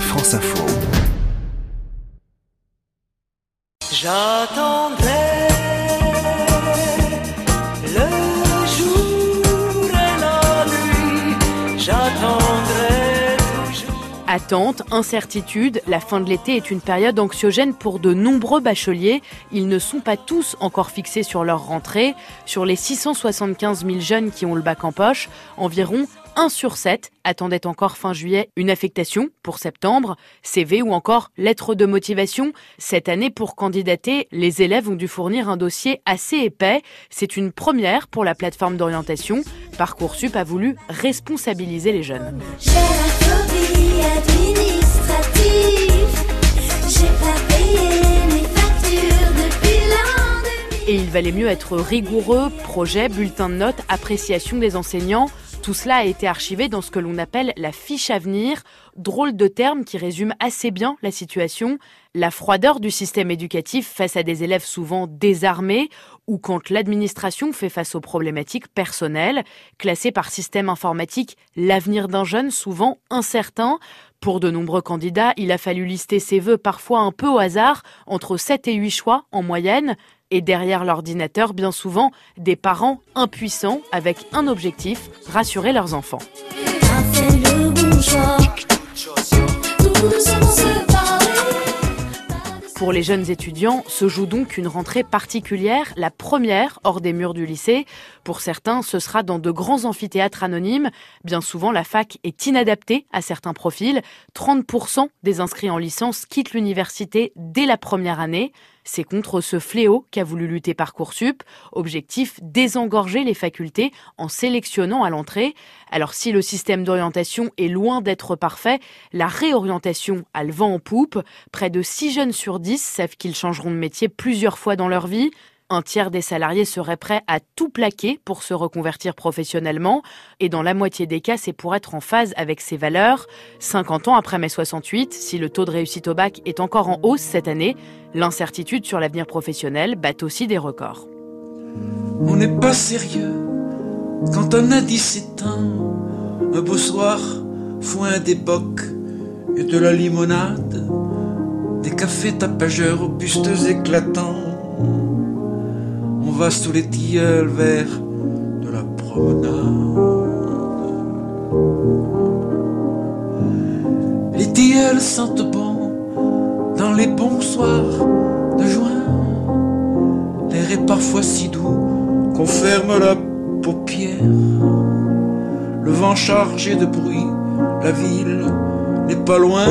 France Info. J'attendrai le jour et la nuit. J'attendrai toujours. Attente, incertitude, la fin de l'été est une période anxiogène pour de nombreux bacheliers. Ils ne sont pas tous encore fixés sur leur rentrée. Sur les 675 000 jeunes qui ont le bac en poche, environ 1 sur 7 attendait encore fin juillet une affectation pour septembre, CV ou encore lettre de motivation. Cette année, pour candidater, les élèves ont dû fournir un dossier assez épais. C'est une première pour la plateforme d'orientation. Parcoursup a voulu responsabiliser les jeunes. J'ai la phobie administrative. J'ai pas payé mes factures depuis l'an 2000. Et il valait mieux être rigoureux, projet, bulletin de notes, appréciation des enseignants. Tout cela a été archivé dans ce que l'on appelle la fiche à venir, drôle de terme qui résume assez bien la situation, la froideur du système éducatif face à des élèves souvent désarmés ou quand l'administration fait face aux problématiques personnelles, classé par système informatique l'avenir d'un jeune souvent incertain. Pour de nombreux candidats, il a fallu lister ses vœux parfois un peu au hasard, entre 7 et 8 choix en moyenne, et derrière l'ordinateur, bien souvent, des parents impuissants avec un objectif, rassurer leurs enfants. Pour les jeunes étudiants, se joue donc une rentrée particulière, la première hors des murs du lycée. Pour certains, ce sera dans de grands amphithéâtres anonymes. Bien souvent, la fac est inadaptée à certains profils. 30% des inscrits en licence quittent l'université dès la première année. C'est contre ce fléau qu'a voulu lutter Parcoursup. Objectif, désengorger les facultés en sélectionnant à l'entrée. Alors si le système d'orientation est loin d'être parfait, la réorientation a le vent en poupe. Près de 6 jeunes sur 10 savent qu'ils changeront de métier plusieurs fois dans leur vie. Un tiers des salariés seraient prêts à tout plaquer pour se reconvertir professionnellement, et dans la moitié des cas, c'est pour être en phase avec ses valeurs. 50 ans après mai 68, si le taux de réussite au bac est encore en hausse cette année, l'incertitude sur l'avenir professionnel bat aussi des records. On n'est pas sérieux quand un indice s'éteint. Un beau soir, foin d'époque et de la limonade, des cafés tapageurs aux bustes éclatants. Va sous les tilleuls vers de la promenade. Les tilleuls sentent bon dans les bons soirs de juin. L'air est parfois si doux qu'on ferme la paupière. Le vent chargé de bruit, la ville n'est pas loin,